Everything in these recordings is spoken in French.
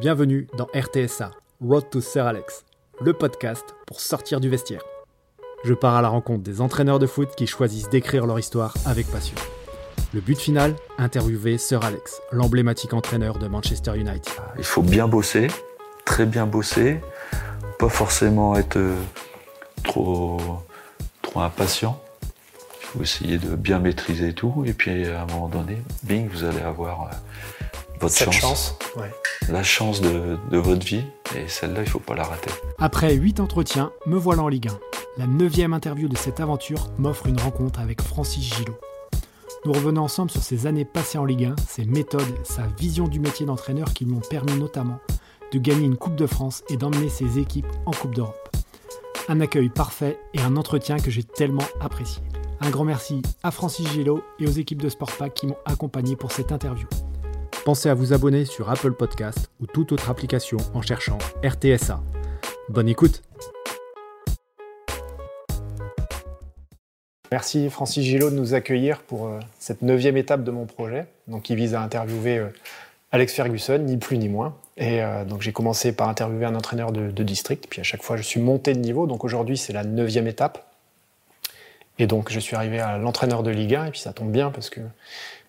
Bienvenue dans RTSA, Road to Sir Alex, le podcast pour sortir du vestiaire. Je pars à la rencontre des entraîneurs de foot qui choisissent d'écrire leur histoire avec passion. Le but final, interviewer Sir Alex, l'emblématique entraîneur de Manchester United. Il faut bien bosser, très bien bosser, pas forcément être euh, trop, trop impatient. Il faut essayer de bien maîtriser tout et puis à un moment donné, bing, vous allez avoir euh, votre Cette chance, chance, ouais. la chance de, de votre vie et celle-là, il faut pas la rater. Après 8 entretiens, me voilà en Ligue 1. La neuvième interview de cette aventure m'offre une rencontre avec Francis Gillot. Nous revenons ensemble sur ses années passées en Ligue 1, ses méthodes, sa vision du métier d'entraîneur qui lui ont permis notamment de gagner une Coupe de France et d'emmener ses équipes en Coupe d'Europe. Un accueil parfait et un entretien que j'ai tellement apprécié. Un grand merci à Francis Gillot et aux équipes de Sportpack qui m'ont accompagné pour cette interview. Pensez à vous abonner sur Apple Podcast ou toute autre application en cherchant RTSA. Bonne écoute Merci Francis Gillot de nous accueillir pour euh, cette neuvième étape de mon projet, donc qui vise à interviewer euh, Alex Ferguson, ni plus ni moins. Et euh, donc j'ai commencé par interviewer un entraîneur de, district, puis à chaque fois je suis monté de niveau. Donc aujourd'hui c'est la neuvième étape. Et donc je suis arrivé à l'entraîneur de Ligue 1, et puis ça tombe bien parce que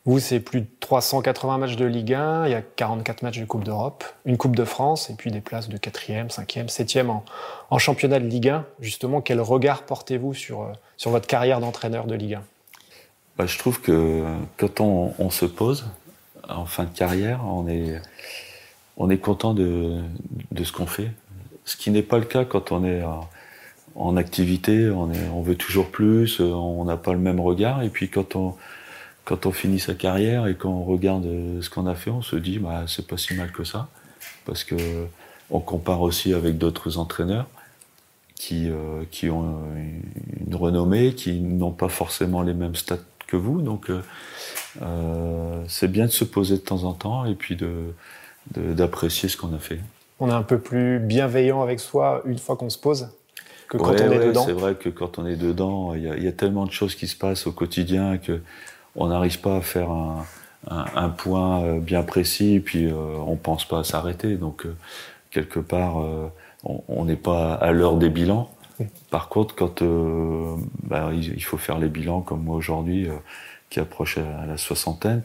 vous c'est plus de 380 matchs de Ligue 1, il y a 44 matchs de Coupe d'Europe, une Coupe de France, et puis des places de 4e, 5e, 7e en, championnat de Ligue 1. Justement, quel regard portez-vous sur, euh, sur votre carrière d'entraîneur de Ligue 1 Bah, je trouve que quand on, se pose en fin de carrière, on est, on est content de, de ce qu'on fait. Ce qui n'est pas le cas quand on est en, activité, on, on veut toujours plus, on n'a pas le même regard. Et puis quand on, quand on finit sa carrière et qu'on regarde ce qu'on a fait, on se dit bah, c'est pas si mal que ça. Parce que on compare aussi avec d'autres entraîneurs qui, euh, qui ont une renommée, qui n'ont pas forcément les mêmes stats que vous. Donc euh, euh, c'est bien de se poser de temps en temps et puis de, de- d'apprécier ce qu'on a fait. On est un peu plus bienveillant avec soi une fois qu'on se pose que quand Ouais, on est ouais, dedans. C'est vrai que quand on est dedans, il y, y a tellement de choses qui se passent au quotidien que on n'arrive pas à faire un, un- un point euh, bien précis et puis euh, on pense pas à s'arrêter. Donc euh, quelque part, on- n'est pas à l'heure des bilans. Par contre, quand euh, bah, il faut faire les bilans comme moi aujourd'hui, euh, qui approche à la soixantaine,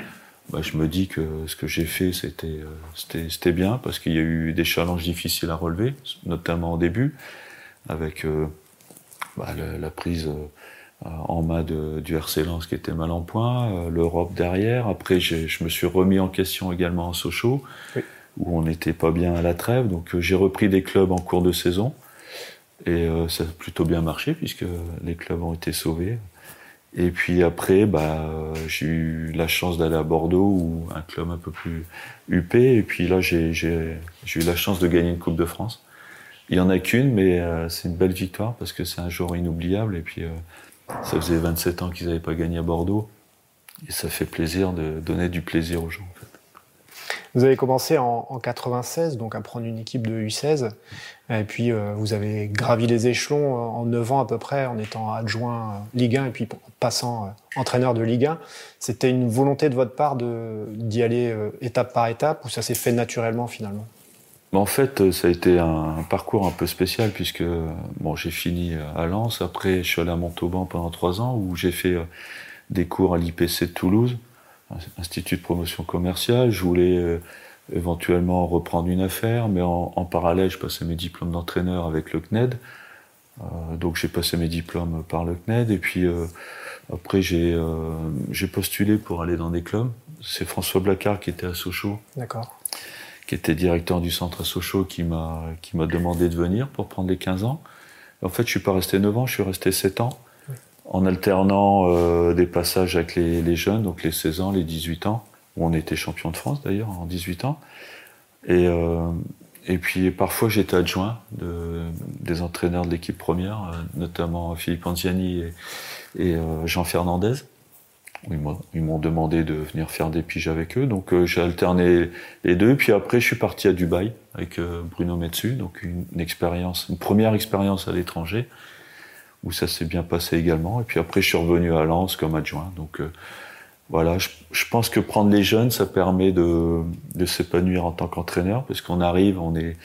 bah, je me dis que ce que j'ai fait, c'était euh, bien parce qu'il y a eu des challenges difficiles à relever, notamment au début, avec bah, la prise en main de, du RC Lens qui était mal en point, euh, l'Europe derrière. Après, je me suis remis en question également en Sochaux, Oui. où on n'était pas bien à la trêve. Donc, euh, j'ai repris des clubs en cours de saison. Et euh, ça a plutôt bien marché puisque les clubs ont été sauvés. Et puis après, bah, euh, j'ai eu la chance d'aller à Bordeaux, ou un club un peu plus huppé. Et puis là, j'ai eu la chance de gagner une Coupe de France. Il y en a qu'une, mais euh, c'est une belle victoire parce que c'est un jour inoubliable. Et puis, euh, ça faisait 27 ans qu'ils n'avaient pas gagné à Bordeaux. Et ça fait plaisir de donner du plaisir aux gens. Vous avez commencé en, en 96, donc à prendre une équipe de U16, et puis euh, vous avez gravi les échelons euh, en 9 ans à peu près, en étant adjoint euh, Ligue 1 et puis passant entraîneur de Ligue 1. C'était une volonté de votre part d'y aller étape par étape, ou ça s'est fait naturellement finalement? En fait, euh, ça a été un, parcours un peu spécial puisque euh, bon, j'ai fini à Lens. Après, je suis allé à Montauban pendant trois ans où j'ai fait euh, des cours à l'IPC de Toulouse, Institut de promotion commerciale. Je voulais euh, éventuellement reprendre une affaire, mais en, parallèle, je passais mes diplômes d'entraîneur avec le CNED. Euh, donc j'ai passé mes diplômes par le CNED et puis euh, après euh, j'ai postulé pour aller dans des clubs. C'est François Blacard qui était à Sochaux D'accord. Qui était directeur du centre à Sochaux, qui m'a qui m'a demandé de venir pour prendre les 15 ans. En fait, je suis pas resté 9 ans, je suis resté 7 ans, en alternant euh, des passages avec les, les jeunes, donc les 16 ans, les 18 ans, où on était champion de France d'ailleurs en 18 ans. Et, euh, et puis parfois j'étais adjoint de, des entraîneurs de l'équipe première, euh, notamment Philippe Anziani et, et euh, Jean Fernandez. Ils m'ont- demandé de venir faire des piges avec eux, donc euh, j'ai alterné les deux. Puis après, je suis parti à Dubaï avec euh, Bruno Metsu, donc une, expérience, une première expérience à l'étranger, où ça s'est bien passé également. Et puis après, je suis revenu à Lens comme adjoint. Donc euh, voilà, je, pense que prendre les jeunes, ça permet de, de s'épanouir en tant qu'entraîneur, parce qu'on arrive, on est,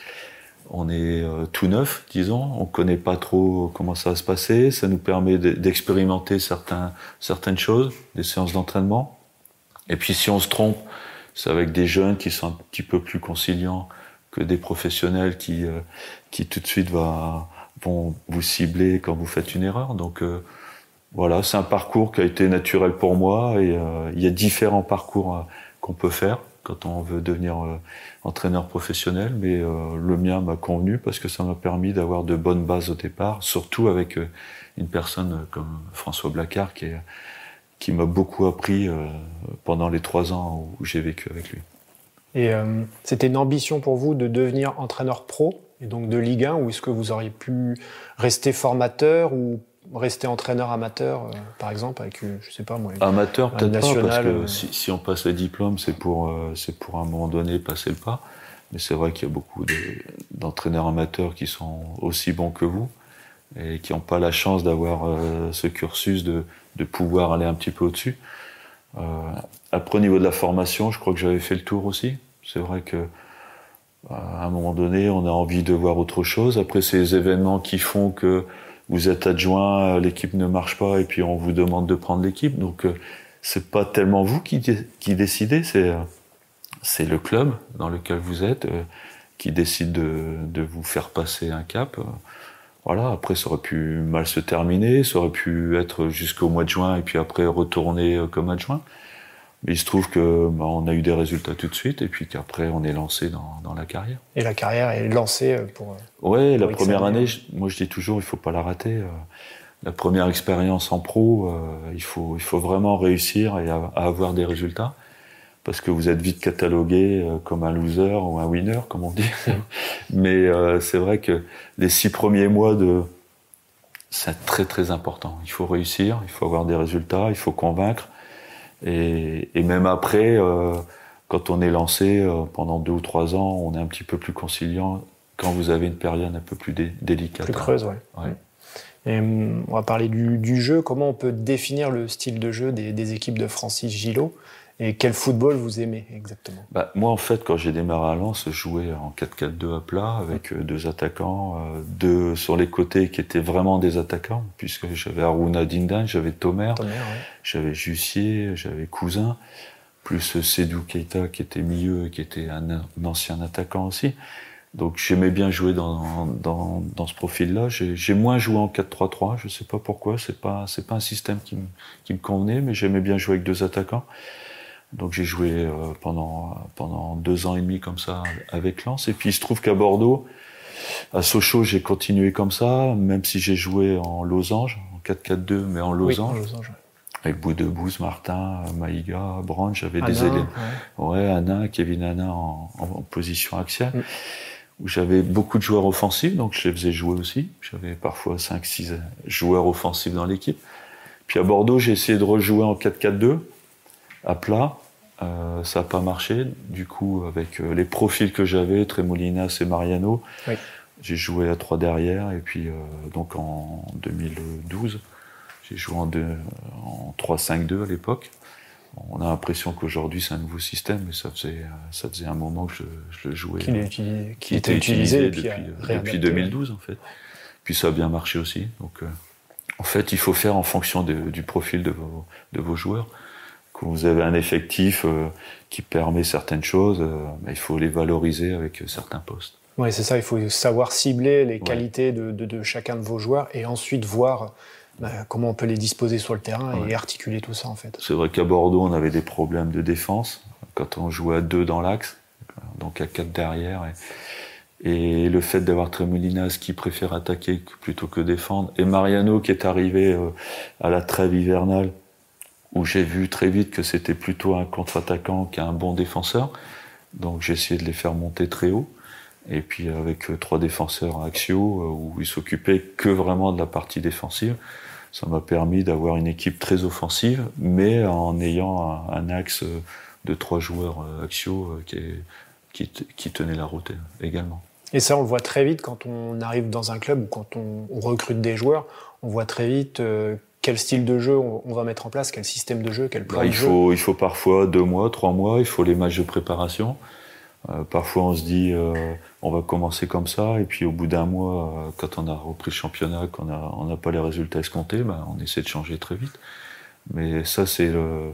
on est euh, tout neuf, disons, on connaît pas trop comment ça va se passer, ça nous permet d'expérimenter certains, certaines choses, des séances d'entraînement. Et puis si on se trompe, c'est avec des jeunes qui sont un petit peu plus conciliants que des professionnels qui, euh, qui tout de suite va, vont vous cibler quand vous faites une erreur. Donc euh, voilà, c'est un parcours qui a été naturel pour moi et il y a différents parcours qu'on peut faire quand on veut devenir entraîneur professionnel, mais euh, le mien m'a convenu parce que ça m'a permis d'avoir de bonnes bases au départ, surtout avec euh, une personne comme François Blacard qui, m'a beaucoup appris euh, pendant les trois ans où j'ai vécu avec lui. Et c'était une ambition pour vous de devenir entraîneur pro et donc de Ligue 1 ou est-ce que vous auriez pu rester formateur ou rester entraîneur amateur, euh, par exemple, avec, euh, je sais pas moi. Amateur, peut-être pas, parce que euh, si, on passe les diplômes, c'est pour, c'est pour un moment donné passer le pas. Mais c'est vrai qu'il y a beaucoup d'entraîneurs amateurs qui sont aussi bons que vous et qui n'ont pas la chance d'avoir ce cursus de, de, pouvoir aller un petit peu au-dessus. après, au niveau de la formation, je crois que j'avais fait le tour aussi. C'est vrai que à un moment donné, on a envie de voir autre chose. Après, ces événements qui font que vous êtes adjoint, euh, l'équipe ne marche pas et puis on vous demande de prendre l'équipe. Donc euh, c'est pas tellement vous qui, décidez, c'est euh, c'est le club dans lequel vous êtes qui décide de, de, vous faire passer un cap. Voilà, après ça aurait pu mal se terminer, ça aurait pu être jusqu'au mois de juin et puis après retourner comme adjoint. Mais il se trouve que bah, on a eu des résultats tout de suite et puis qu'après on est lancé dans, dans, la carrière. Et la carrière est lancée euh, pour. Euh, ouais, la première année, moi je dis toujours, il faut pas la rater. Euh. La première expérience en pro, il faut il faut vraiment réussir et à, avoir des résultats parce que vous êtes vite catalogué comme un loser ou un winner, comme on dit. Mais c'est vrai que les six premiers mois de c'est très très important. Il faut réussir, il faut avoir des résultats, il faut convaincre. Et, et même après, euh, quand on est lancé euh, pendant deux ou trois ans, on est un petit peu plus conciliant quand vous avez une période un peu plus délicate. Plus creuse, ouais. ouais. Et hum, on va parler du, du, jeu. Comment on peut définir le style de jeu des, des équipes de Francis Gillot? Et quel football vous aimez exactement? Bah, Moi, en fait, quand j'ai démarré à Lens, je jouais en 4-4-2 à plat avec euh, deux attaquants, euh, deux sur les côtés qui étaient vraiment des attaquants, puisque j'avais Aruna Dindan, j'avais Tomer, j'avais Jussier, j'avais Cousin, plus Sedou Keita qui était milieu et qui était un, ancien attaquant aussi. Donc j'aimais bien jouer dans, dans, dans ce profil-là. J'ai moins joué en 4-3-3, je sais pas pourquoi, c'est pas, pas un système qui me, qui me convenait, mais j'aimais bien jouer avec deux attaquants. Donc j'ai joué euh, pendant, pendant deux ans et demi comme ça avec Lens. Et puis il se trouve qu'à Bordeaux, à Sochaux, j'ai continué comme ça, même si j'ai joué en losange, en 4-4-2, mais en losange. Oui, losange Avec Boudebouze, Martin, Maïga, Brand, j'avais des élèves. Ouais. Anna, Kevin Anna en, en, position axiale. Mm. Où j'avais beaucoup de joueurs offensifs, donc je les faisais jouer aussi. J'avais parfois 5-6 joueurs offensifs dans l'équipe. Puis à Bordeaux, j'ai essayé de rejouer en 4-4-2 à plat. Euh, ça n'a pas marché. Du coup, avec euh, les profils que j'avais, Tremolinas et Mariano, j'ai joué à trois derrière. Et puis, euh, donc en 2012, j'ai joué en, en 3-5-2 à l'époque. On a l'impression qu'aujourd'hui c'est un nouveau système, mais ça faisait, ça faisait un moment que je, le jouais. Qui, était utilisé, depuis, depuis 2012 en fait. Puis ça a bien marché aussi. Donc, en fait, il faut faire en fonction du profil de vos, de vos joueurs vous avez un effectif euh, qui permet certaines choses, euh, il faut les valoriser avec certains postes. Oui, c'est ça, il faut savoir cibler les qualités de, de, chacun de vos joueurs et ensuite voir bah, comment on peut les disposer sur le terrain et articuler tout ça en fait. C'est vrai qu'à Bordeaux, on avait des problèmes de défense quand on jouait à deux dans l'axe, donc à quatre derrière. Et, et le fait d'avoir Tremolinas qui préfère attaquer plutôt que défendre, et Mariano qui est arrivé euh, à la trêve hivernale où j'ai vu très vite que c'était plutôt un contre-attaquant qu'un bon défenseur. Donc j'ai essayé de les faire monter très haut. Et puis avec euh, trois défenseurs axiaux, euh, où ils s'occupaient que vraiment de la partie défensive, ça m'a permis d'avoir une équipe très offensive, mais en ayant un, axe de trois joueurs euh, axiaux qui, qui, qui tenait la route également. Et ça, on le voit très vite quand on arrive dans un club ou quand on, recrute des joueurs. On voit très vite quel style de jeu on, va mettre en place, quel système de jeu, quel plan bah, il de faut, jeu Il faut parfois deux mois, trois mois, il faut les matchs de préparation. Euh, parfois on se dit euh, on va commencer comme ça et puis au bout d'un mois, euh, quand on a repris le championnat, qu'on n'a on pas les résultats escomptés, bah, on essaie de changer très vite. Mais ça c'est le,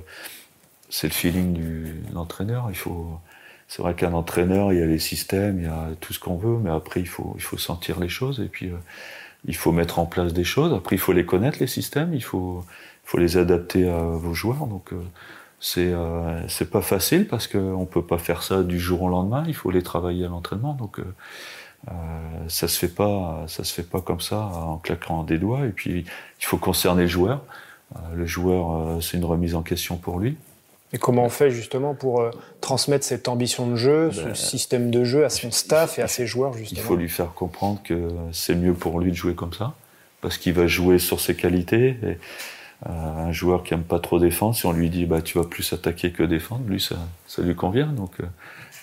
c'est le feeling de l'entraîneur. Il faut, c'est vrai qu'un entraîneur, il y a les systèmes, il y a tout ce qu'on veut, mais après il faut, il faut sentir les choses et puis il faut mettre en place des choses. Après il faut les connaître les systèmes, il faut, faut les adapter à vos joueurs. Donc c'est euh, c'est pas facile parce qu'on peut pas faire ça du jour au lendemain. Il faut les travailler à l'entraînement. Donc euh, euh, ça se fait pas, ça se fait pas comme ça en claquant des doigts. Et puis il faut concerner le joueur. le joueur, c'est une remise en question pour lui. Et comment on fait justement pour transmettre cette ambition de jeu, ce ben, système de jeu à son staff et à ses joueurs justement? Il faut lui faire comprendre que c'est mieux pour lui de jouer comme ça, parce qu'il va jouer sur ses qualités. Et, euh, un joueur qui aime pas trop défendre, si on lui dit bah tu vas plus attaquer que défendre, lui ça, ça lui convient. Donc euh,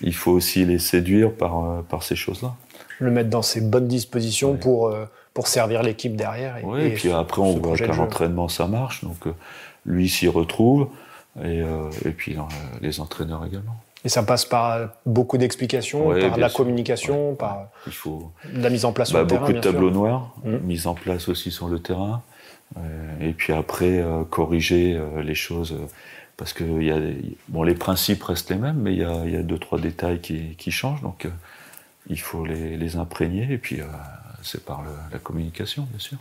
il faut aussi les séduire par, euh, par ces choses-là. Le mettre dans ses bonnes dispositions pour, pour servir l'équipe derrière. Et, oui, et, puis après on voit qu'à l'entraînement ça marche, donc lui s'y retrouve et, et puis les entraîneurs également. Et ça passe par beaucoup d'explications, par la communication, par Il faut... la mise en place sur bah, le terrain. Beaucoup de tableaux noirs, mmh. mise en place aussi sur le terrain. Euh, et puis après, euh, corriger euh, les choses parce que y a, bon, les principes restent les mêmes, mais il y a, y a, deux, trois détails qui, qui changent. Donc, il faut les, les, imprégner. Et puis, c'est par le, la communication, bien sûr.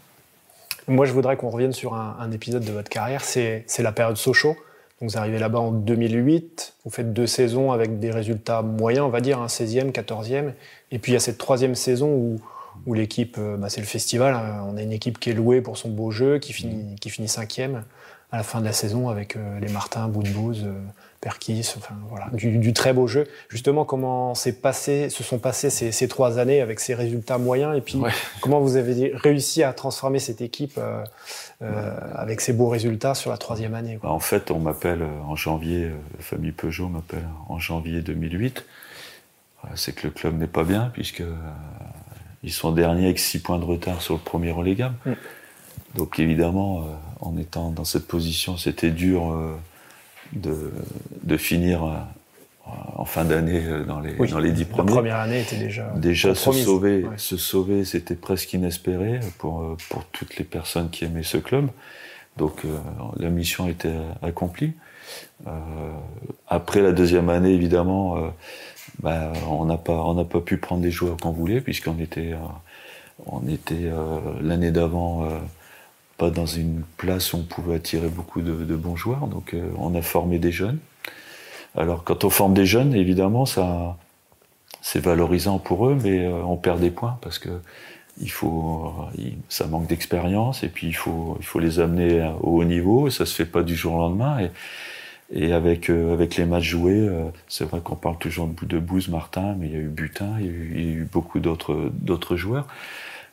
Moi, je voudrais qu'on revienne sur un, un, épisode de votre carrière. C'est la période Sochaux. Vous arrivez là-bas en 2008. Vous faites deux saisons avec des résultats moyens, on va dire, un 16e, 14e. Et puis, il y a cette troisième saison où, où l'équipe, euh, bah, c'est le festival. Hein. On a une équipe qui est louée pour son beau jeu, qui finit, qui finit cinquième à la fin de la saison avec euh, les Martins, Boudbouz, euh, Perkis, enfin voilà, du, très beau jeu. Justement, comment passé, se sont passées ces, trois années avec ces résultats moyens? Et puis comment vous avez réussi à transformer cette équipe avec ces beaux résultats sur la troisième année bah, En fait, on m'appelle en janvier, la famille Peugeot m'appelle en janvier 2008. C'est que le club n'est pas bien puisque ils sont derniers avec 6 points de retard sur le premier relégable. Mm. Donc évidemment, euh, en étant dans cette position, c'était dur euh, de, de, finir euh, en fin d'année dans les dans les dix premiers. La première année était déjà déjà se sauver, se sauver, c'était presque inespéré pour pour toutes les personnes qui aimaient ce club. Donc la mission était accomplie. après la deuxième année, évidemment bah, on n'a pas, on n'a pas pu prendre des joueurs qu'on voulait puisqu'on était, euh, on était euh, l'année d'avant euh, pas dans une place où on pouvait attirer beaucoup de, bons joueurs. Donc on a formé des jeunes. Alors quand on forme des jeunes, évidemment, ça, c'est valorisant pour eux, mais on perd des points parce que il faut, ça manque d'expérience et puis il faut, il faut les amener au haut niveau. Et ça se fait pas du jour au lendemain. Et, et avec, euh, avec les matchs joués, euh, c'est vrai qu'on parle toujours de, de Bouze, Martin, mais il y a eu Butin, il y a eu, beaucoup d'autres joueurs.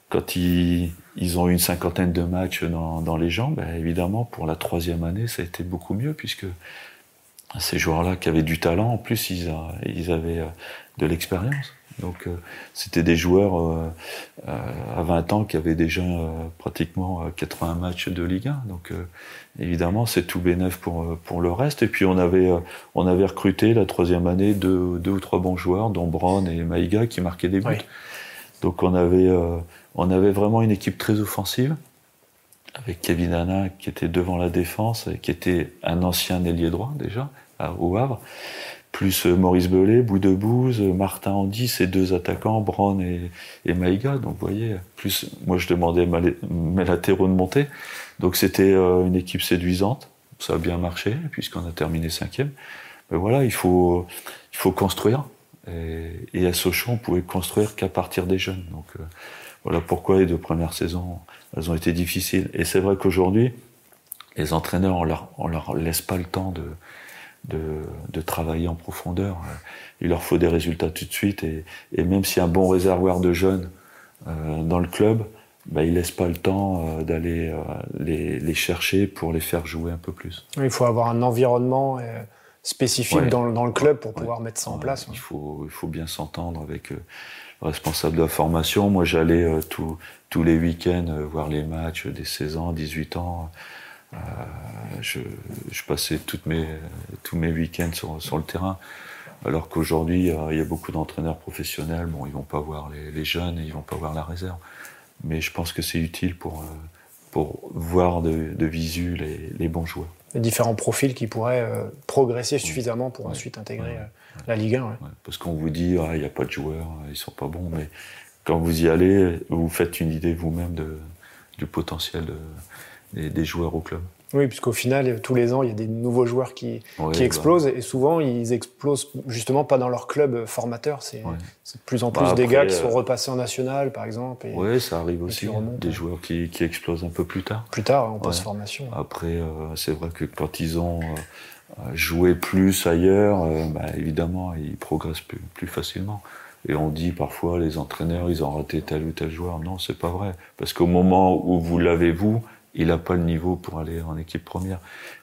Quand ils, ils, ont eu une cinquantaine de matchs dans, dans les jambes, ben évidemment, pour la troisième année, ça a été beaucoup mieux, puisque ces joueurs-là qui avaient du talent, en plus, ils, ils avaient euh, de l'expérience. Donc euh, c'était des joueurs euh, euh, à 20 ans qui avaient déjà pratiquement 80 matchs de Ligue 1. Donc évidemment c'est tout bénef pour pour le reste. Et puis on avait on avait recruté la troisième année deux, deux ou trois bons joueurs, dont Brown et Maïga qui marquaient des buts. Donc on avait on avait vraiment une équipe très offensive avec Kevin Hanna qui était devant la défense qui était un ancien ailier droit déjà au Havre plus euh, Maurice Belay, Boudebouze, Martin Andy, ces deux attaquants, Brown et, et Maïga. Donc vous voyez, plus moi je demandais mes latéraux de monter. Donc c'était euh, une équipe séduisante. Ça a bien marché puisqu'on a terminé cinquième. Mais voilà, il faut, il faut construire. Et, à Sochaux, on pouvait construire qu'à partir des jeunes. Donc euh, voilà pourquoi les deux premières saisons, elles ont été difficiles. Et c'est vrai qu'aujourd'hui, les entraîneurs, on leur, on leur laisse pas le temps de, de, travailler en profondeur. Il leur faut des résultats tout de suite et, même s'il y a un bon réservoir de jeunes euh, dans le club, bah, ils laissent pas le temps euh, d'aller euh, les, chercher pour les faire jouer un peu plus. Il faut avoir un environnement spécifique dans, le club pour pouvoir mettre ça en place. Il, faut, il faut bien s'entendre avec responsable de la formation. Moi, j'allais tous les week-ends voir les matchs des 16 ans, 18 ans. je, passais toutes mes, tous mes week-ends sur, sur le terrain. Alors qu'aujourd'hui, il y a beaucoup d'entraîneurs professionnels, bon, ils vont pas voir les, jeunes et ils vont pas voir la réserve. Mais je pense que c'est utile pour, euh, pour voir de, visu les, bons joueurs. Les différents profils qui pourraient euh, progresser suffisamment pour ensuite intégrer euh, la Ligue 1. Parce qu'on vous dit, ah, il n'y a pas de joueurs, ils sont pas bons, mais quand vous y allez, vous faites une idée vous-même du potentiel des joueurs au club. Oui, puisqu'au final, tous les ans, il y a des nouveaux joueurs qui, qui explosent, et souvent, ils explosent justement pas dans leur club formateur. C'est de plus en plus bah, des gars qui sont euh, repassés en national, par exemple. Oui, ça arrive aussi. Hein, des joueurs qui, qui, explosent un peu plus tard. Plus tard, en post-formation. Après, euh, c'est vrai que quand ils ont euh, joué plus ailleurs, bah, évidemment, ils progressent plus, facilement. Et on dit parfois, les entraîneurs, ils ont raté tel ou tel joueur. Non, c'est pas vrai. Parce qu'au moment où vous l'avez, vous, il n'a pas le niveau pour aller en équipe première.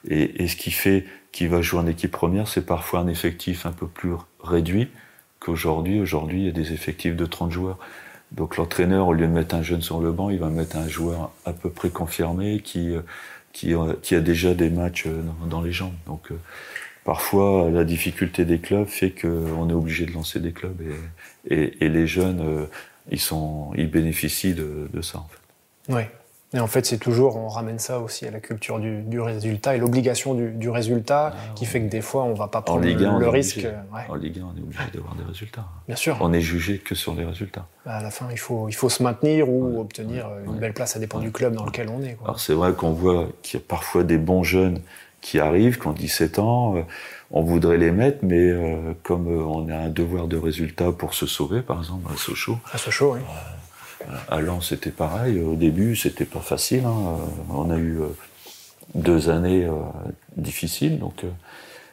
Et, ce qui fait qu'il va jouer en équipe première, c'est parfois un effectif un peu plus réduit qu'aujourd'hui. Aujourd'hui, il y a des effectifs de 30 joueurs. Donc l'entraîneur, au lieu de mettre un jeune sur le banc, il va mettre un joueur à peu près confirmé qui, qui, qui a déjà des matchs euh, dans les jambes. Donc euh, parfois, la difficulté des clubs fait qu'on est obligé de lancer des clubs et, et, et les jeunes, euh, ils, sont, ils bénéficient de, de ça en fait. Oui. Et en fait, c'est toujours, on ramène ça aussi à la culture du, résultat et l'obligation du, résultat ah, qui fait que des fois, on ne va pas prendre le, risque. En Ligue 1, on est obligé d'avoir des résultats. Bien sûr. On est jugé que sur les résultats. Bah, à la fin, il faut, il faut se maintenir ou obtenir une belle place, ça dépend du club dans lequel on est. Alors c'est vrai qu'on voit qu'il y a parfois des bons jeunes qui arrivent, qui ont 17 ans, euh, on voudrait les mettre, mais euh, comme euh, on a un devoir de résultat pour se sauver, par exemple, à Sochaux. À Sochaux, oui à Lens, c'était pareil. Au début, c'était pas facile. Hein. On a eu euh, deux années euh, difficiles, donc euh,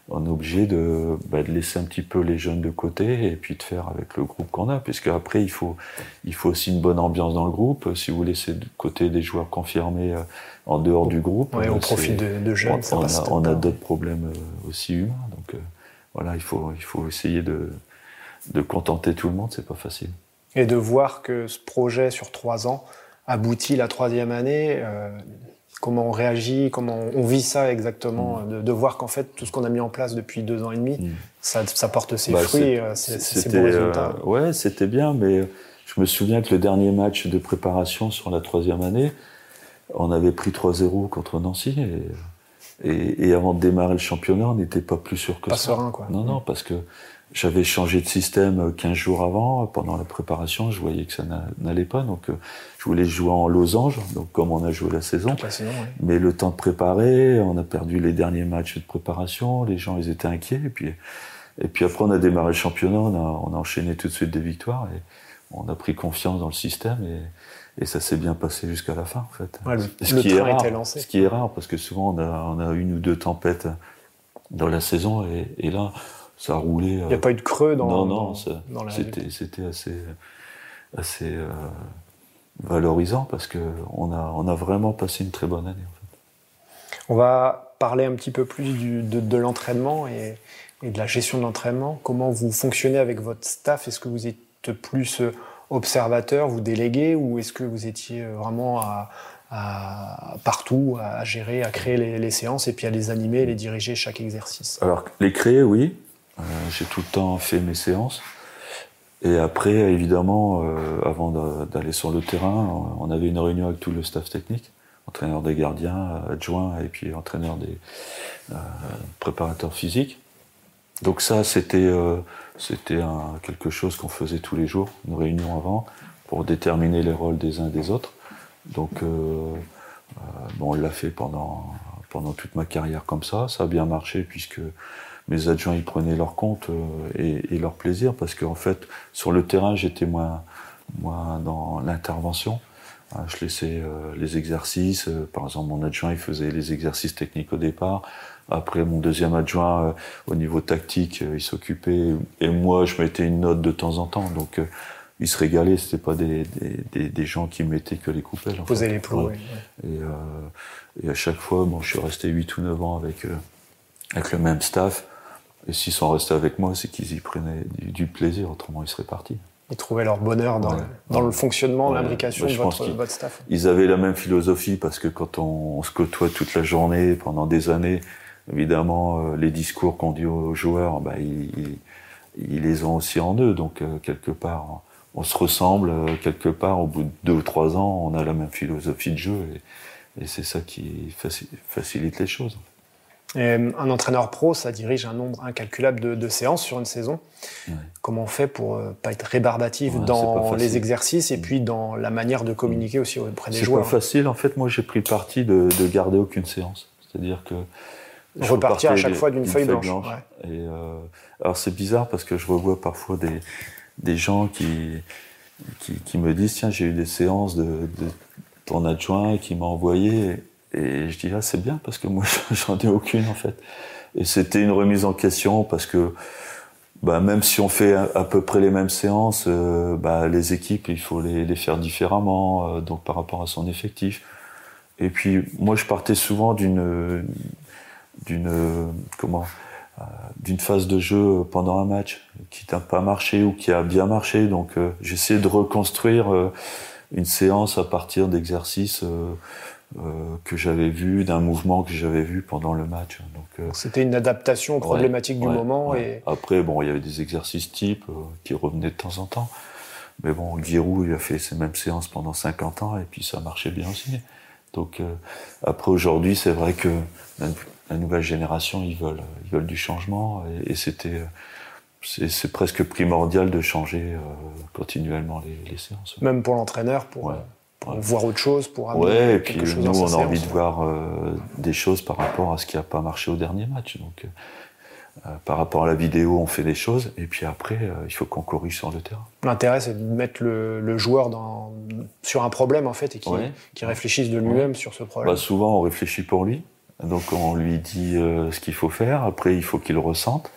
on est obligé bah, de, laisser un petit peu les jeunes de côté et puis de faire avec le groupe qu'on a, puisque après il faut, il faut aussi une bonne ambiance dans le groupe. Si vous laissez de côté des joueurs confirmés en dehors du groupe, on profite de, jeunes. On, a, d'autres problèmes aussi humains, donc voilà, il faut, il faut essayer de, de contenter tout le monde. C'est pas facile et de voir que ce projet sur trois ans aboutit la troisième année. Euh, comment on réagit, comment on vit ça exactement, mm. de, voir qu'en fait tout ce qu'on a mis en place depuis deux ans et demi, mm. ça, ça, porte ses bah, fruits, euh, c'est bons résultats. Euh, ouais, c'était bien, mais je me souviens que le dernier match de préparation sur la troisième année, on avait pris 3-0 contre Nancy et, et, et, avant de démarrer le championnat, on n'était pas plus sûr que pas ça. Serein, quoi. Non, non, parce que j'avais changé de système 15 euh, jours avant, pendant la préparation, je voyais que ça n'allait pas, donc euh, je voulais jouer en losange, donc comme on a joué la saison. Mais le temps de préparer, on a perdu les derniers matchs de préparation, les gens ils étaient inquiets, et puis, et puis après on a démarré le championnat, on a, on a enchaîné tout de suite des victoires, et on a pris confiance dans le système, et, et ça s'est bien passé jusqu'à la fin en fait. Ouais, le, ce, qui est rare, lancé. ce qui est rare, parce que souvent on a, on a une ou deux tempêtes dans la saison, et, et là ça a roulé. Il n'y a pas eu de creux dans, non, non, c'était, c'était assez, assez euh, valorisant parce qu'on a, on a vraiment passé une très bonne année. En fait. On va parler un petit peu plus du, de, l'entraînement et, et, de la gestion de l'entraînement. Comment vous fonctionnez avec votre staff? Est-ce que vous êtes plus euh, observateur, vous déléguez, ou est-ce que vous étiez euh, vraiment à, à, partout à gérer, à créer les, les, séances et puis à les animer, les diriger chaque exercice? Alors, les créer, oui. Euh, j'ai tout le temps fait mes séances. Et après, évidemment, euh, avant d'aller sur le terrain, on avait une réunion avec tout le staff technique, entraîneur des gardiens, adjoint et puis entraîneur des euh, préparateurs physiques. Donc ça, c'était quelque chose qu'on faisait tous les jours, une réunion avant, pour déterminer les rôles des uns et des autres. Donc bon, on l'a fait pendant pendant toute ma carrière comme ça. Ça a bien marché puisque mes adjoints ils prenaient leur compte euh, et, leur plaisir parce qu'en fait sur le terrain j'étais moins moins dans l'intervention. Euh, je laissais euh, les exercices. Par exemple, mon adjoint, il faisait les exercices techniques au départ. Après, mon deuxième adjoint, au niveau tactique, il s'occupait. Et moi, je mettais une note de temps en temps. Donc, ils se régalaient. C'était pas des, des, des, gens qui mettaient que les coupelles. Poser les plots, oui. Et, et, à chaque fois, bon, je suis resté 8 ou 9 ans avec, avec le même staff. Et s'ils sont restés avec moi, c'est qu'ils y prenaient du, plaisir, autrement ils seraient partis. Ils trouvaient leur bonheur dans, le, dans le, fonctionnement, l'imbrication de votre, votre, staff. Ils avaient la même philosophie parce que quand on, se côtoie toute la journée, pendant des années, évidemment, euh, les discours qu'on dit aux joueurs, bah, ils, ils, les ont aussi en eux. Donc, euh, quelque part, on se ressemble. Euh, quelque part, au bout de deux ou trois ans, on a la même philosophie de jeu. Et, et c'est ça qui facilite les choses. Euh, un entraîneur pro, ça dirige un nombre incalculable de, séances sur une saison. Comment on fait pour ne euh, pas être rébarbatif dans les exercices et puis dans la manière de communiquer aussi auprès des joueurs C'est pas facile. En fait, moi, j'ai pris le parti de, de garder aucune séance. C'est-à-dire que je repartir à chaque fois d'une feuille, blanche. Et euh, alors c'est bizarre parce que je revois parfois des, des gens qui, qui, qui me disent tiens j'ai eu des séances de, de ton adjoint qui m'a envoyé et je dis ah c'est bien parce que moi j'en ai aucune en fait. Et c'était une remise en question parce que bah, même si on fait à, peu près les mêmes séances, euh, bah, les équipes il faut les, faire différemment euh, donc par rapport à son effectif. Et puis moi je partais souvent d'une d'une comment euh, d'une phase de jeu pendant un match qui n'a pas marché ou qui a bien marché. Donc j'essaie de reconstruire une séance à partir d'exercices que j'avais vu, d'un mouvement que j'avais vu pendant le match. Donc euh, c'était une adaptation aux problématiques du moment. Et... Après, bon, il y avait des exercices types euh, qui revenaient de temps en temps. Mais bon, Giroud, il a fait ces mêmes séances pendant 50 ans et puis ça marchait bien aussi. Donc après aujourd'hui, c'est vrai que la, nouvelle génération, ils veulent, ils veulent du changement et, c'était c'est presque primordial de changer continuellement les, les, séances. Même pour l'entraîneur, pour voir autre chose, pour amener ouais, et puis nous, on a envie de voir euh, des choses par rapport à ce qui n'a pas marché au dernier match. Donc, euh, par rapport à la vidéo, on fait des choses, et puis après, euh, il faut qu'on corrige sur le terrain. L'intérêt, c'est de mettre le, joueur dans, sur un problème, en fait, et qu'il réfléchisse de lui-même sur ce problème. Bah, souvent, on réfléchit pour lui. Donc, on lui dit ce qu'il faut faire. Après, il faut qu'il ressente.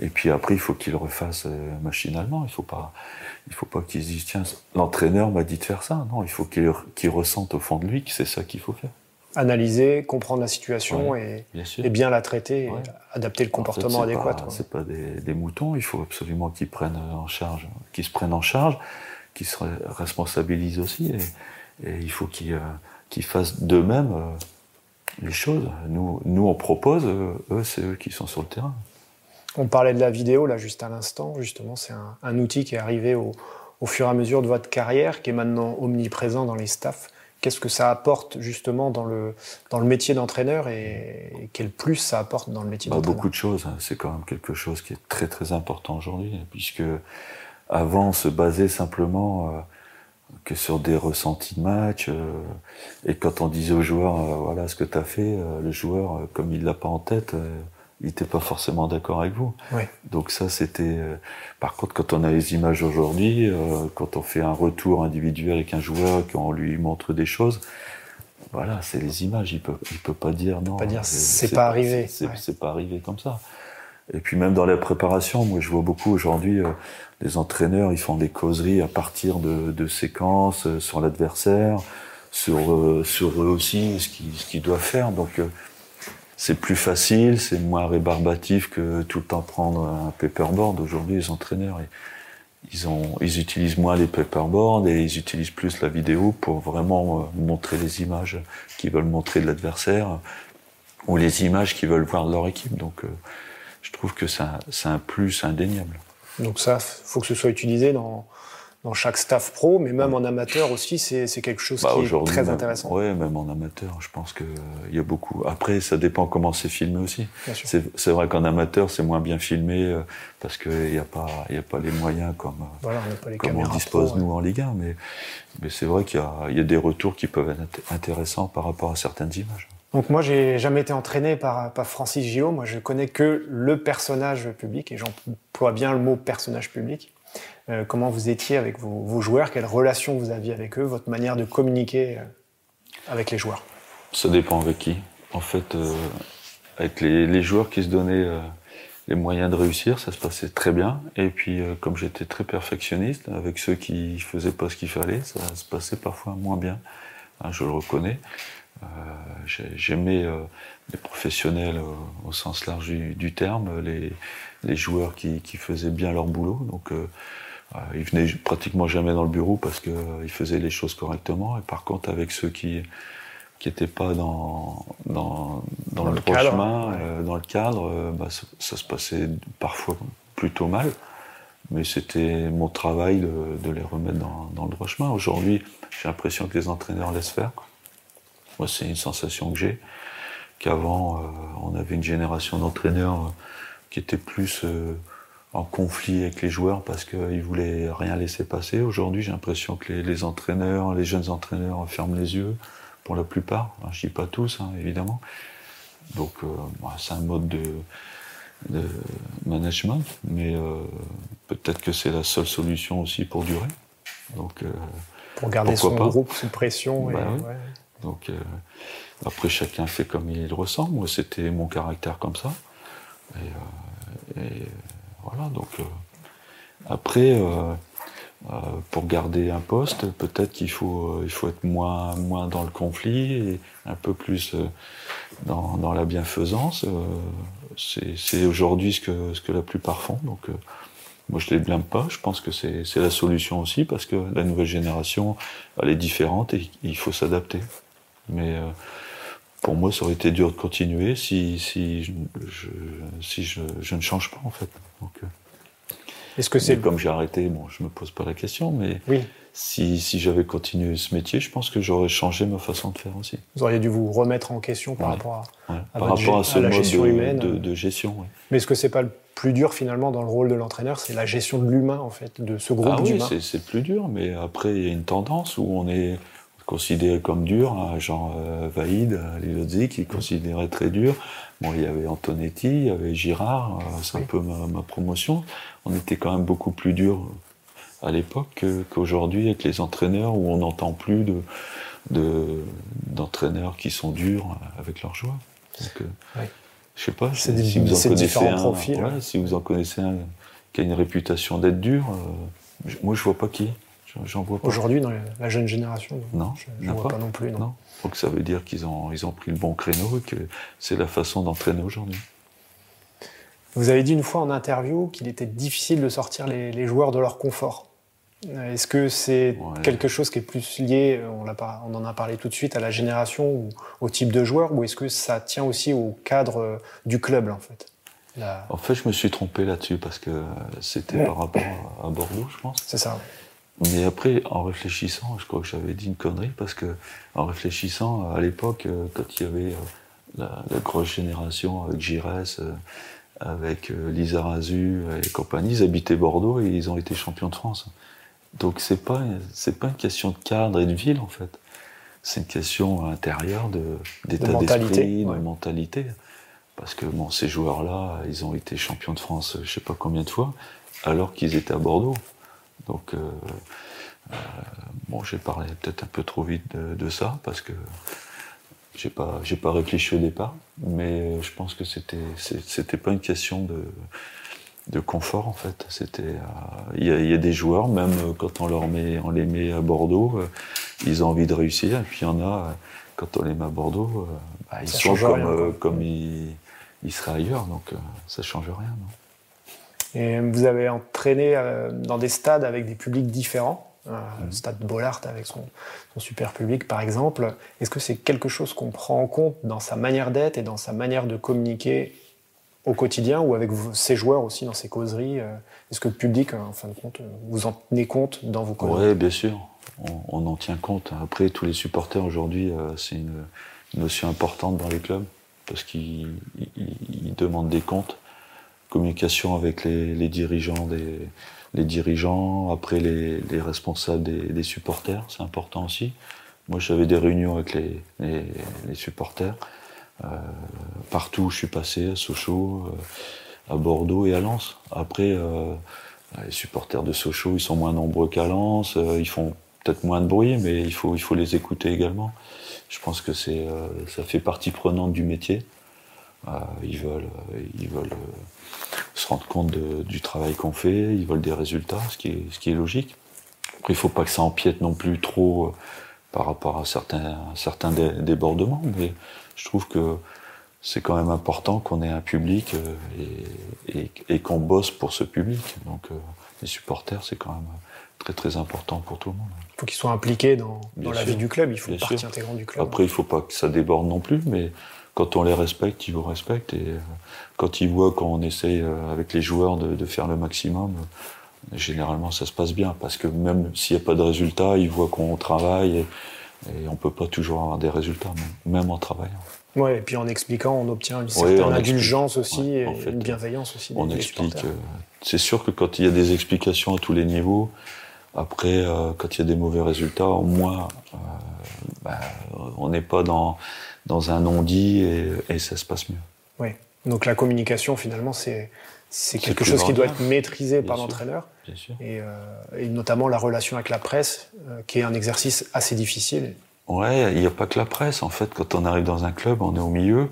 Et puis après, il faut qu'il le refasse machinalement. Il faut pas il faut pas qu'il se dise tiens, l'entraîneur m'a dit de faire ça. Non, il faut qu'il ressente au fond de lui que c'est ça qu'il faut faire. Analyser, comprendre la situation et, bien la traiter, et adapter le comportement adéquat. C'est pas des, moutons. Il faut absolument qu'ils prennent en charge, qu'ils se prennent en charge, qu'ils se responsabilisent aussi, et, il faut qu'ils euh, fassent d'eux-mêmes euh, les choses. Nous, nous on propose, eux, c'est eux qui sont sur le terrain. On parlait de la vidéo là juste à l'instant, justement, c'est un, outil qui est arrivé au, fur et à mesure de votre carrière, qui est maintenant omniprésent dans les staffs. Qu'est-ce que ça apporte justement dans le, dans le métier d'entraîneur et, quel plus ça apporte dans le métier bah, d'entraîneur? Beaucoup de choses, hein. c'est quand même quelque chose qui est très très important aujourd'hui, puisque avant on se basait simplement euh, que sur des ressentis de match, euh, et quand on disait au joueur, euh, voilà ce que tu as fait, le joueur, comme il l'a pas en tête, il n'était pas forcément d'accord avec vous. Donc ça, c'était. Euh, par contre, quand on a les images aujourd'hui, euh, quand on fait un retour individuel avec un joueur, qu'on lui montre des choses, voilà, c'est les images. Il peut, il peut pas dire non. Pas dire c'est pas arrivé. C'est pas arrivé comme ça. Et puis même dans la préparation, moi je vois beaucoup aujourd'hui euh, des entraîneurs, ils font des causeries à partir de, de séquences sur l'adversaire, sur sur eux aussi, ce qu'ils ce qu'ils doivent faire. Donc c'est plus facile, c'est moins rébarbatif que tout le temps prendre un paperboard. Aujourd'hui, les entraîneurs, ils, utilisent moins les paperboards et ils utilisent plus la vidéo pour vraiment euh, montrer les images qu'ils veulent montrer de l'adversaire ou les images qu'ils veulent voir de leur équipe. Donc, euh, je trouve que c'est un, plus indéniable. Donc ça, faut que ce soit utilisé dans, dans chaque staff pro, mais même en amateur aussi, c'est quelque chose bah, qui est très intéressant. Oui, même en amateur, je pense qu'il il y a beaucoup. Après, ça dépend comment c'est filmé aussi. C'est vrai qu'en amateur, c'est moins bien filmé euh, parce qu'il n'y a, pas, y a pas les moyens comme, euh, comme on dispose nous en Ligue 1, mais, mais c'est vrai qu'il y, y, a des retours qui peuvent être intéressants par rapport à certaines images. Donc moi, j'ai jamais été entraîné par, par Francis Gillot. Moi, je connais que le personnage public, et j'emploie bien le mot personnage public. Euh, comment vous étiez avec vos, joueurs, quelle relation vous aviez avec eux, votre manière de communiquer euh, avec les joueurs? Ça dépend avec qui. En fait, euh, avec les, joueurs qui se donnaient les moyens de réussir, ça se passait très bien. Et puis, comme j'étais très perfectionniste, avec ceux qui faisaient pas ce qu'il fallait, ça se passait parfois moins bien. Hein, je le reconnais. J'aimais les professionnels au sens large du, terme, les, joueurs qui, qui, faisaient bien leur boulot. Donc, ils venaient pratiquement jamais dans le bureau parce qu'ils faisaient les choses correctement. Et par contre, avec ceux qui qui n'étaient pas dans, dans, dans, le, droit chemin, euh, dans le cadre, euh, bah, ça, se passait parfois plutôt mal. Mais c'était mon travail de, de, les remettre dans, dans le droit chemin. Aujourd'hui, j'ai l'impression que les entraîneurs laissent faire. Moi, c'est une sensation que j'ai. Qu'avant, euh, on avait une génération d'entraîneurs qui était plus en conflit avec les joueurs parce qu'ils voulaient rien laisser passer. Aujourd'hui, j'ai l'impression que les, les, entraîneurs, les jeunes entraîneurs ferment les yeux pour la plupart. je je dis pas tous, hein, évidemment. Donc, euh, c'est un mode de, management, mais euh, peut-être que c'est la seule solution aussi pour durer. Donc, euh, pour garder son groupe sous pression. Bah Donc, après, chacun fait comme il le ressent. Moi, c'était mon caractère comme ça. Et, et voilà, donc après euh, pour garder un poste, peut-être qu'il faut, euh, il faut être moins, moins dans le conflit et un peu plus euh, dans, dans la bienfaisance. C'est aujourd'hui ce que, ce que la plupart font. Donc, moi, je ne les blâme pas. Je pense que c'est la solution aussi parce que la nouvelle génération, elle est différente et il faut s'adapter. Mais pour moi, ça aurait été dur de continuer si, si, je, si je, je, ne change pas, en fait. Donc, est-ce que c'est comme j'ai arrêté, bon, je me pose pas la question, mais si, si j'avais continué ce métier, je pense que j'aurais changé ma façon de faire aussi. Vous auriez dû vous remettre en question par rapport à, par rapport à ce mode gestion de, humaine. De, gestion. Mais est-ce que c'est pas le plus dur finalement dans le rôle de l'entraîneur, c'est la gestion de l'humain en fait, de ce groupe ah d'humains? Oui, c'est plus dur, mais après il y a une tendance où on est considéré comme dur, hein, genre euh, Vaïd, Lilozzi, qui est considéré très dur. Bon, il y avait Antonetti, il y avait Girard, euh, c'est un peu ma, promotion. On était quand même beaucoup plus dur à l'époque qu'aujourd'hui avec les entraîneurs où on n'entend plus de, d'entraîneurs qui sont durs avec leurs joueurs. Donc, euh, Je sais pas si, vous en connaissez un, si vous en connaissez un qui a une réputation d'être dur, moi je vois pas qui. Aujourd'hui, dans la jeune génération, non, je ne vois pas. non plus. Non. Donc ça veut dire qu'ils ont, ils ont pris le bon créneau et que c'est la façon d'entraîner aujourd'hui. Vous avez dit une fois en interview qu'il était difficile de sortir les, joueurs de leur confort. Est-ce que c'est quelque chose qui est plus lié, on, on, en a parlé tout de suite, à la génération ou au type de joueur, ou est-ce que ça tient aussi au cadre du club en fait? En fait, je me suis trompé là-dessus parce que c'était par rapport à Bordeaux, je pense. C'est ça. Mais après, en réfléchissant, je crois que j'avais dit une connerie parce que, en réfléchissant, à l'époque, euh, quand il y avait euh, la, grosse génération avec Giresse, euh, avec Lisa Razu et compagnie, ils habitaient Bordeaux et ils ont été champions de France. Donc c'est pas c'est pas une question de cadre et de ville en fait. C'est une question intérieure d'état d'esprit, de mentalité. Parce que bon, ces joueurs-là, ils ont été champions de France, je sais pas combien de fois, alors qu'ils étaient à Bordeaux. Donc, euh, euh, bon, j'ai parlé peut-être un peu trop vite de, ça parce que j'ai pas, j'ai pas réfléchi au départ, mais je pense que c'était, c'était pas une question de, de confort en fait. C'était, euh, il y, a des joueurs, même quand on leur met, on les met à Bordeaux, ils ont envie de réussir, et puis il y en a, quand on les met à Bordeaux, bah, ils sont comme, comme ils, ils, seraient ailleurs, donc ça change rien. Non et vous avez entraîné euh, dans des stades avec des publics différents. Euh, le mhm. stade Bollard avec son, super public par exemple. Est-ce que c'est quelque chose qu'on prend en compte dans sa manière d'être et dans sa manière de communiquer au quotidien ou avec ses joueurs aussi dans ses causeries euh? Est-ce que le public, en fin de compte, vous en tenez compte dans vos causeries? Oui, bien sûr. On, en tient compte. Après, tous les supporters aujourd'hui, c'est une, notion importante dans les clubs parce qu'ils demandent des comptes communication avec les, dirigeants des les dirigeants, après les, responsables des, supporters, c'est important aussi. Moi, j'avais des réunions avec les, supporters. Euh, partout où je suis passé, à Sochaux, euh, à Bordeaux et à Lens. Après, euh, les supporters de Sochaux, ils sont moins nombreux qu'à Lens, ils font peut-être moins de bruit, mais il faut, les écouter également. Je pense que ça fait partie prenante du métier. Ils veulent, ils veulent se rendre compte du travail qu'on fait, ils veulent des résultats, ce qui est, ce qui est logique. Après, il ne faut pas que ça empiète non plus trop, par rapport à certains, certains débordements, mais je trouve que c'est quand même important qu'on ait un public et, et, qu'on bosse pour ce public. Donc les supporters, c'est quand même très très important pour tout le monde. Il faut qu'ils soient impliqués dans, dans la vie du club, il faut partie intégrante du club. Après, il ne faut pas que ça déborde non plus, mais quand on les respecte, ils vous respectent. Et quand ils voient qu'on essaye avec les joueurs de, de faire le maximum, généralement ça se passe bien parce que même s'il n'y a pas de résultat, ils voient qu'on travaille et, on ne peut pas toujours avoir des résultats, même en travaillant. Oui, et puis en expliquant, on obtient une certaine indulgence aussi et une bienveillance aussi. On explique. Euh, c'est sûr que quand il y a des explications à tous les niveaux, après, euh, quand il y a des mauvais résultats, au moins, euh, bah, on n'est pas dans, dans un non-dit et, et ça se passe mieux. Oui, donc la communication, finalement, c'est quelque chose qui doit être maîtrisé par l'entraîneur. Et, euh, et, notamment la relation avec la presse, euh, qui est un exercice assez difficile. Ouais, il n'y a pas que la presse. En fait, quand on arrive dans un club, on est au milieu.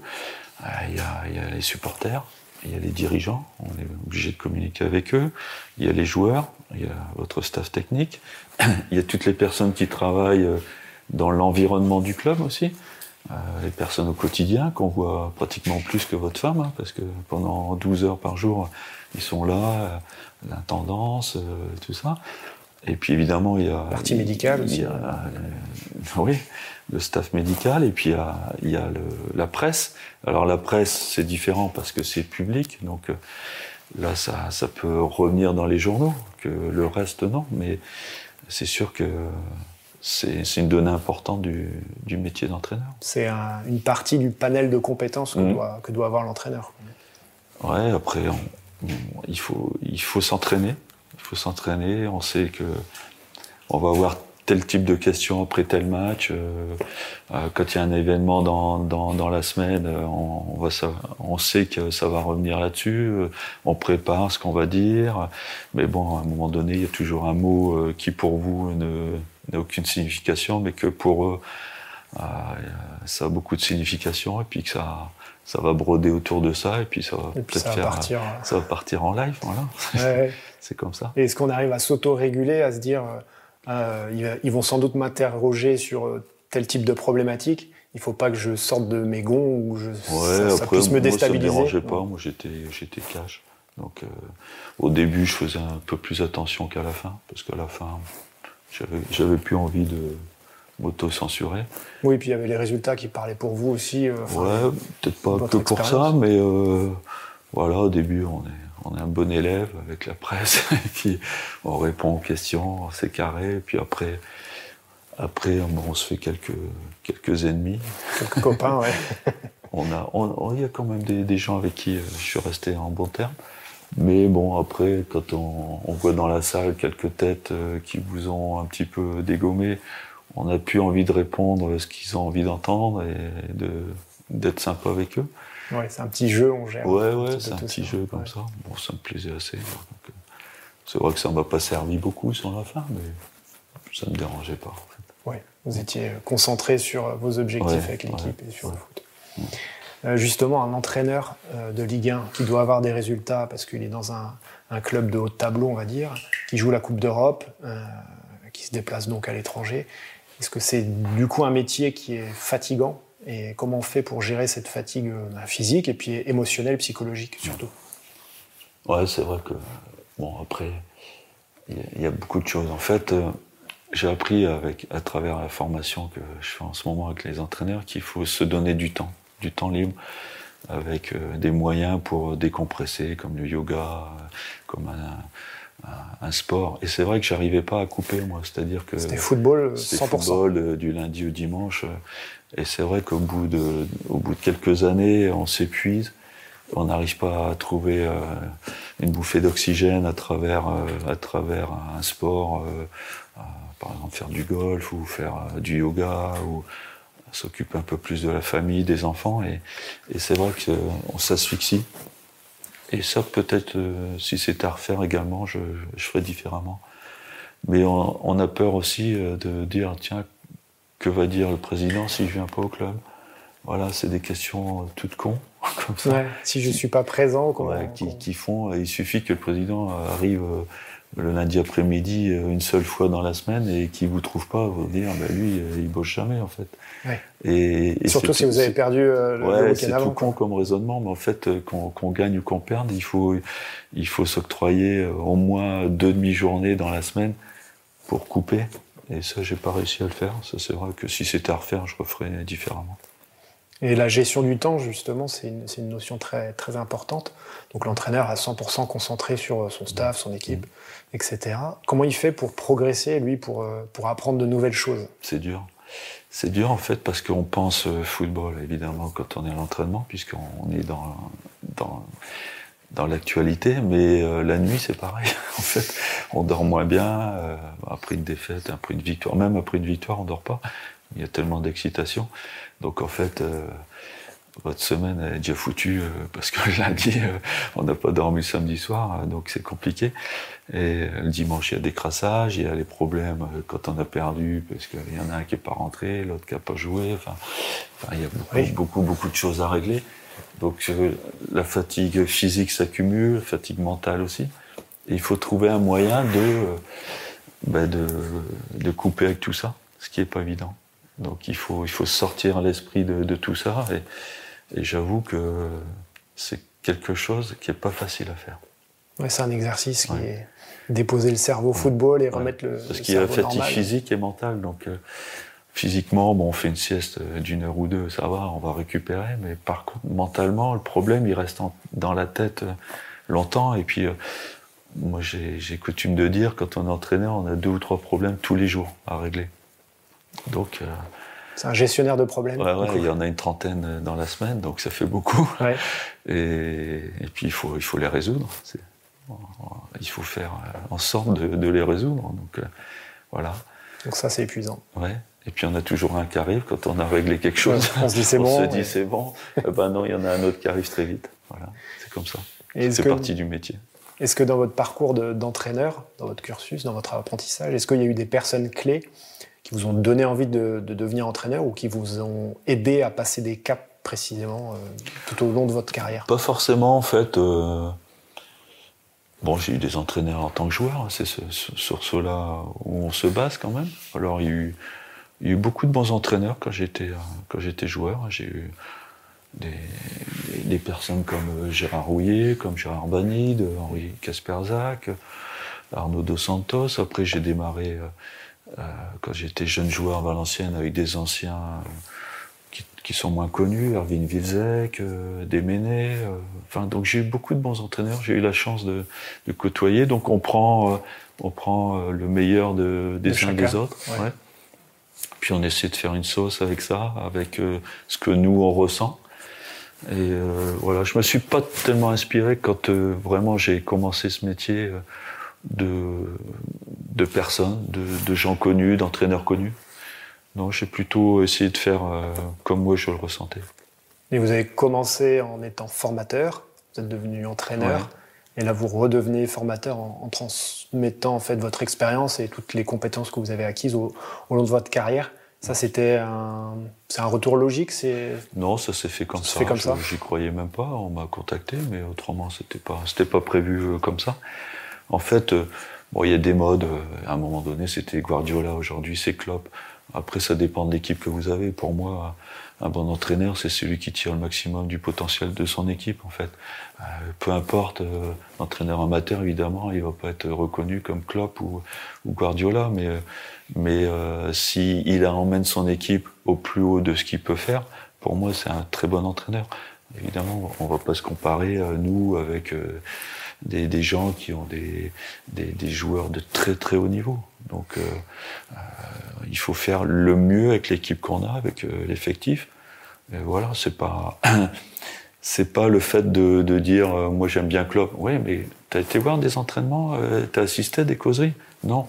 Euh, il y, a, y, a les supporters, il y a les dirigeants, on est obligé de communiquer avec eux. Il y a les joueurs, il y a votre staff technique. Il y a toutes les personnes qui travaillent dans l'environnement du club aussi. Euh, les personnes au quotidien qu'on voit pratiquement plus que votre femme, hein, parce que pendant 12 heures par jour, ils sont là, euh, l'intendance, euh, tout ça. Et puis évidemment, il y a. Partie médicale aussi. oui, le staff médical, et puis il y a, il y a le, la presse. Alors la presse, c'est différent parce que c'est public, donc là, ça, ça peut revenir dans les journaux, que le reste, non. Mais c'est sûr que c'est une donnée importante du, du métier d'entraîneur. C'est une partie du panel de compétences que, mmh. doit, que doit, avoir l'entraîneur. Ouais, après, il faut, il faut s'entraîner. Il faut s'entraîner. On sait que on va avoir tel type de questions après tel match. Euh, euh, quand il y a un événement dans, dans, dans la semaine, euh, on, on, va, on sait que ça va revenir là-dessus. on prépare ce qu'on va dire. Mais bon, à un moment donné, il y a toujours un mot qui pour vous ne n'a aucune signification, mais que pour eux, euh, ça a beaucoup de signification, et puis que ça, ça va broder autour de ça, et puis ça va peut-être faire, partir, ça va partir en live, voilà. c'est comme ça. Et est-ce qu'on arrive à s'auto-réguler, à se dire, euh, ils vont sans doute m'interroger sur euh, tel type de problématique, il faut pas que je sorte de mes gonds ou je, ça, puisse me déstabiliser. Moi, ça me dérangeait pas, moi j'étais, j'étais cash. Donc, au début, je faisais un peu plus attention qu'à la fin, parce qu'à la fin, j'avais plus envie de m'auto-censurer. Oui, puis il y avait les résultats qui parlaient pour vous aussi. Euh, ouais, peut-être pas que pour ça, mais euh, voilà, au début, on est, on est un bon élève avec la presse, puis on répond aux questions, c'est carré, et puis après, après on se fait quelques, quelques ennemis. Quelques copains, ouais. on a, il y a quand même des, des, gens avec qui euh, je suis resté en bon terme. Mais bon, après, quand on, on, voit dans la salle quelques têtes euh, qui vous ont un petit peu dégommé, on n'a plus envie de répondre à ce qu'ils ont envie d'entendre et d'être sympa avec eux. Ouais, c'est un petit jeu, on gère. Ouais, ouais, c'est un petit jeu comme ça. Bon, ça me plaisait assez. Euh, c'est vrai que ça ne m'a pas servi beaucoup sur la fin, mais ça ne me dérangeait pas. En fait. Ouais, vous étiez concentré sur vos objectifs avec l'équipe et sur le foot. Euh, justement un entraîneur euh, de Ligue 1 qui doit avoir des résultats parce qu'il est dans un, club de haut tableau, on va dire, qui joue la Coupe d'Europe, euh, qui se déplace donc à l'étranger. Est-ce que c'est du coup un métier qui est fatigant? Et comment on fait pour gérer cette fatigue physique et puis émotionnelle, psychologique surtout? Ouais, c'est vrai que bon après il y, a beaucoup de choses. En fait, j'ai appris avec à travers la formation que je fais en ce moment avec les entraîneurs qu'il faut se donner du temps du temps libre avec euh, des moyens pour décompresser, comme le yoga, euh, comme un, sport. Et c'est vrai que j'arrivais pas à couper, moi. C'est-à-dire que. C'était football 100%. football euh, du lundi au dimanche. Et c'est vrai qu'au bout de, au bout de quelques années, on s'épuise. On n'arrive pas à trouver une bouffée d'oxygène à travers, à travers un sport. par exemple, faire du golf ou faire du yoga ou s'occupe un peu plus de la famille, des enfants, et, c'est vrai qu'on s'asphyxie. Et ça, peut-être, euh, si c'était à refaire également, je, ferais différemment. Mais on, a peur aussi euh, de dire, tiens, que va dire le président si je viens pas au club? Voilà, c'est des questions toutes cons, comme ça. si je suis pas présent, quoi. qui, qui, font, il suffit que le président arrive le lundi après-midi une seule fois dans la semaine et qui vous trouve pas, vous dire, bah, lui, il bosse jamais en fait. Et, Surtout si vous avez perdu le ouais, c'est tout con comme raisonnement, mais en fait, qu'on gagne ou qu'on perde, il faut, il faut s'octroyer au moins deux demi-journées dans la semaine pour couper. Et ça, j'ai pas réussi à le faire. Ça, c'est vrai que si c'était à refaire, je referais différemment. Et la gestion du temps, justement, c'est une, une, notion très, très importante. Donc l'entraîneur a 100% concentré sur son staff, son équipe, mmh. Etc. Comment il fait pour progresser, lui, pour, euh, pour apprendre de nouvelles choses? C'est dur. C'est dur, en fait, parce qu'on pense euh, football, évidemment, quand on est à l'entraînement, puisqu'on est dans, dans, dans l'actualité, mais euh, la nuit, c'est pareil. en fait, on dort moins bien après une défaite, après une victoire. Même après une victoire, on dort pas. Il y a tellement d'excitation. Donc en fait, votre semaine est déjà foutue euh, parce que lundi, euh, on n'a pas dormi samedi soir, donc c'est compliqué. Et le dimanche, il y a des crassages, il y a les problèmes quand on a perdu, parce qu'il y en a un qui n'est pas rentré, l'autre qui n'a pas joué. Enfin, il y a beaucoup, beaucoup, beaucoup de choses à régler. Donc la fatigue physique s'accumule, la fatigue mentale aussi. Et il faut trouver un moyen de, ben de, de couper avec tout ça, ce qui n'est pas évident. Donc il faut, il faut sortir l'esprit de, tout ça. Et, j'avoue que c'est quelque chose qui n'est pas facile à faire. Ouais, c'est un exercice qui est déposer le cerveau au football et remettre le. Parce qu'il y a la fatigue physique et mentale. Donc euh, physiquement, bon, on fait une sieste d'une heure ou deux, ça va, on va récupérer. Mais par contre, mentalement, le problème, il reste dans la tête euh, longtemps. Et puis, euh, moi, j'ai coutume de dire, quand on est entraîneur, on a deux ou trois problèmes tous les jours à régler. Donc. Euh, c'est un gestionnaire de problèmes. Ouais, il y en a une trentaine dans la semaine, donc ça fait beaucoup. Et, puis il faut, il faut les résoudre. Il faut faire en sorte de, les résoudre. Donc euh, voilà. Donc ça, c'est épuisant. Ouais. Et puis on a toujours un qui arrive quand on a réglé quelque chose. on se dit c'est bon. On se dit c'est bon. Eh ben non, il y en a un autre qui arrive très vite. Voilà, c'est comme ça. C'est partie du métier. Est-ce que dans votre parcours d'entraîneur, dans votre cursus, dans votre apprentissage, est-ce qu'il y a eu des personnes clés vous ont donné envie de, devenir entraîneur ou qui vous ont aidé à passer des caps précisément euh, tout au long de votre carrière? Pas forcément en fait. Euh, bon, j'ai eu des entraîneurs en tant que joueur, c'est sur ceux-là où on se base quand même. Alors il y a eu, beaucoup de bons entraîneurs quand j'étais euh, joueur. J'ai eu des, personnes comme Gérard Rouillet, comme Gérard Banide, Henri Kasperzak, Arnaud Dos Santos. Après j'ai démarré quand j'étais jeune joueur à Valenciennes avec des anciens euh, qui, sont moins connus, Erwin Wilzek, euh, Desménés. enfin, donc j'ai eu beaucoup de bons entraîneurs. J'ai eu la chance de, côtoyer. Donc on prend, on prend le meilleur de, des uns des autres. Puis on essaie de faire une sauce avec ça, avec ce que nous on ressent. Et voilà, je me suis pas tellement inspiré quand vraiment j'ai commencé ce métier de, de personnes, de, gens connus, d'entraîneurs connus. Non, j'ai plutôt essayé de faire euh, comme moi je le ressentais. Et vous avez commencé en étant formateur, vous êtes devenu entraîneur, et là vous redevenez formateur en, transmettant en fait votre expérience et toutes les compétences que vous avez acquises au, long de votre carrière. Ça, c'était un, c'est un retour logique, c'est. Non, ça s'est fait comme ça. Fait comme ça. J'y croyais même pas. On m'a contacté, mais autrement, c'était pas, c'était pas prévu euh, comme ça. En fait, euh, bon, il y a des modes. Euh, à un moment donné, c'était Guardiola. Aujourd'hui, c'est Klopp. Après, ça dépend de l'équipe que vous avez. Pour moi, un bon entraîneur, c'est celui qui tire le maximum du potentiel de son équipe, en fait. Euh, peu importe, l'entraîneur amateur, évidemment, il va pas être reconnu comme Klopp ou, Guardiola, mais, mais si il emmène son équipe au plus haut de ce qu'il peut faire, pour moi, c'est un très bon entraîneur. Évidemment, on va pas se comparer, nous, avec des, gens qui ont des, des, joueurs de très très haut niveau. Donc euh, euh, il faut faire le mieux avec l'équipe qu'on a, avec euh, l'effectif. Et voilà, c'est pas c'est pas le fait de, de dire moi j'aime bien Klopp. Oui, mais tu as été voir des entraînements, tu as assisté à des causeries? Non.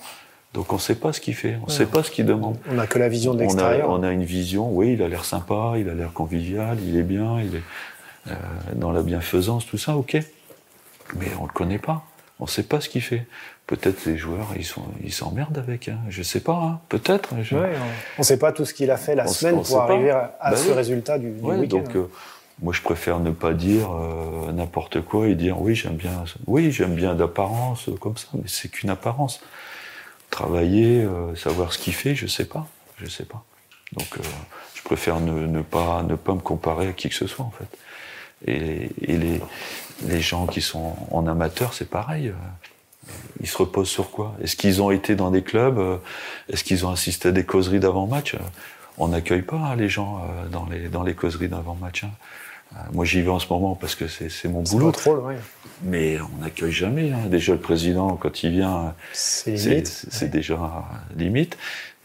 Donc on ne sait pas ce qu'il fait, on ne sait pas ce qu'il demande. On n'a que la vision de l'extérieur. On, on, a une vision, oui, il a l'air sympa, il a l'air convivial, il est bien, il est dans la bienfaisance, tout ça, ok mais on le connaît pas. On ne sait pas ce qu'il fait. Peut-être les joueurs, ils sont, ils s'emmerdent avec. Hein. Je sais pas. Hein. Peut-être. on ne sait pas tout ce qu'il a fait la semaine pour arriver à, bah ce résultat du, week-end. Donc, euh, moi, je préfère ne pas dire euh, n'importe quoi et dire oui, j'aime bien, oui, j'aime bien d'apparence comme ça, mais c'est qu'une apparence. Travailler, euh, savoir ce qu'il fait, je sais pas, je sais pas. Donc, euh, je préfère ne, pas ne pas me comparer à qui que ce soit en fait. Et, les, les gens qui sont en amateur, c'est pareil. Ils se reposent sur quoi? Est-ce qu'ils ont été dans des clubs? Est-ce qu'ils ont assisté à des causeries d'avant-match? On n'accueille pas hein, les gens dans les, dans les causeries d'avant-match. Hein. Euh, moi, j'y vais en ce moment parce que c'est mon boulot. Mais on n'accueille jamais. Hein. Déjà, le président, quand il vient, c'est déjà limite.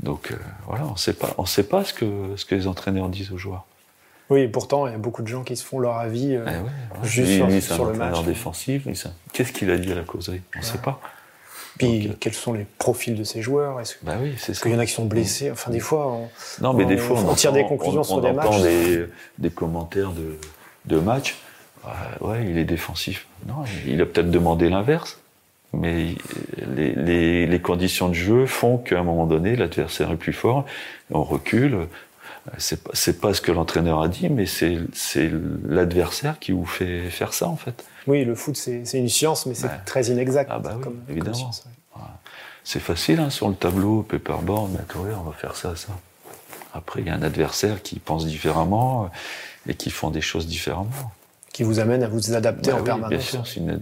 Donc euh, voilà, on on sait pas ce que ce que les entraîneurs disent aux joueurs. Oui, et pourtant, il y a beaucoup de gens qui se font leur avis euh, eh juste sur, le match. défensif. Qu'est-ce qu'il a dit à la causerie? On ne sait pas. Puis quels sont les profils de ces joueurs? Est-ce bah oui, qu'il y en a qui sont blessés? Enfin, des fois, on, non, mais des fois, on, tire des conclusions sur des matchs. Des, des commentaires de, de match, ouais, il est défensif. Non, il a peut-être demandé l'inverse, mais les, conditions de jeu font qu'à un moment donné, l'adversaire est plus fort, on recule. C'est pas, pas ce que l'entraîneur a dit, mais c'est l'adversaire qui vous fait faire ça, en fait. Oui, le foot, c'est une science, mais c'est très inexact. Ah bah comme, évidemment. c'est facile, hein, sur le tableau, paperboard, mais on va faire ça, ça. Après, il y a un adversaire qui pense différemment et qui font des choses différemment. Qui vous amène à vous adapter bah en permanence. Bien sûr, c'est une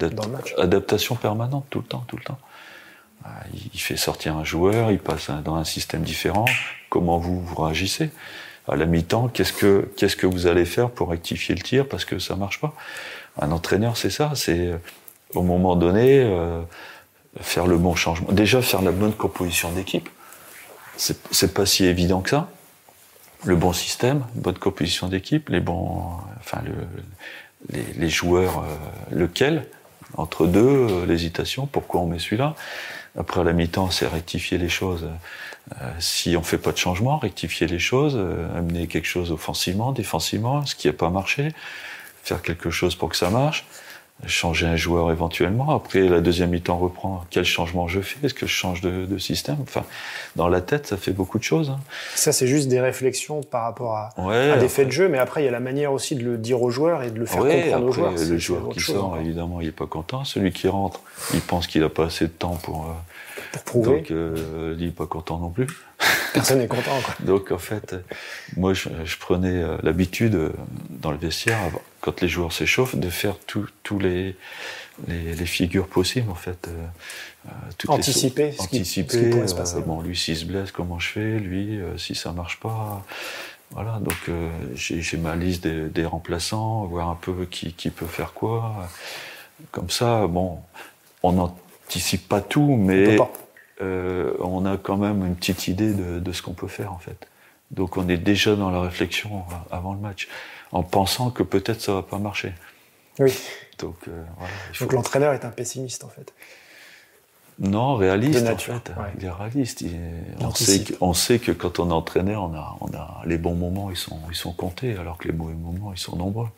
adaptation permanente tout le temps, tout le temps. Ah, il fait sortir un joueur, il passe dans un système différent. Comment vous, vous réagissez? À la mi-temps, qu'est-ce que, qu'est-ce que vous allez faire pour rectifier le tir parce que ça marche pas? Un entraîneur, c'est ça. C'est au moment donné euh, faire le bon changement. Déjà faire la bonne composition d'équipe. C'est, c'est pas si évident que ça le bon système, bonne composition d'équipe, les bons, enfin le, les, joueurs, euh, lequel? Entre deux, euh, l'hésitation, pourquoi on met celui-là? Après à la mi-temps, c'est rectifier les choses. Euh, si on fait pas de changement, rectifier les choses, amener quelque chose offensivement, défensivement, ce qui n'a pas marché, faire quelque chose pour que ça marche changer un joueur éventuellement. Après, la deuxième mi-temps reprend. Quel changement je fais? Est-ce que je change de, système? Enfin, dans la tête, ça fait beaucoup de choses. Hein. Ça, c'est juste des réflexions par rapport à, des faits de jeu, mais après, il y a la manière aussi de le dire aux joueurs et de le faire comprendre aux joueurs. Le joueur qui sort, évidemment, il n'est pas content. Celui qui rentre, il pense qu'il n'a pas assez de temps pour. Euh, pour prouver. Donc, euh, il n'est pas content non plus. Personne n'est content. Quoi. Donc, en fait, moi, je, prenais euh, l'habitude dans le vestiaire, quand les joueurs s'échauffent, de faire tous les, les, figures possibles, en fait. Euh, anticiper, ce, anticiper qui, pourrait se passer. bon, lui, s'il se blesse, comment je fais? Lui, si ça marche pas. Voilà, donc j'ai ma liste des, remplaçants, voir un peu qui, qui peut faire quoi. Comme ça, bon, on n'anticipe pas tout, mais euh, on a quand même une petite idée de, ce qu'on peut faire en fait. Donc on est déjà dans la réflexion avant le match, en pensant que peut-être ça va pas marcher. Oui. Donc, euh, Donc l'entraîneur est un pessimiste en fait. Non, réaliste en fait. Il est réaliste. on, sait que, on, sait que, quand on est entraîneur, on a, on a les bons moments, ils sont, ils sont comptés, alors que les mauvais moments, ils sont nombreux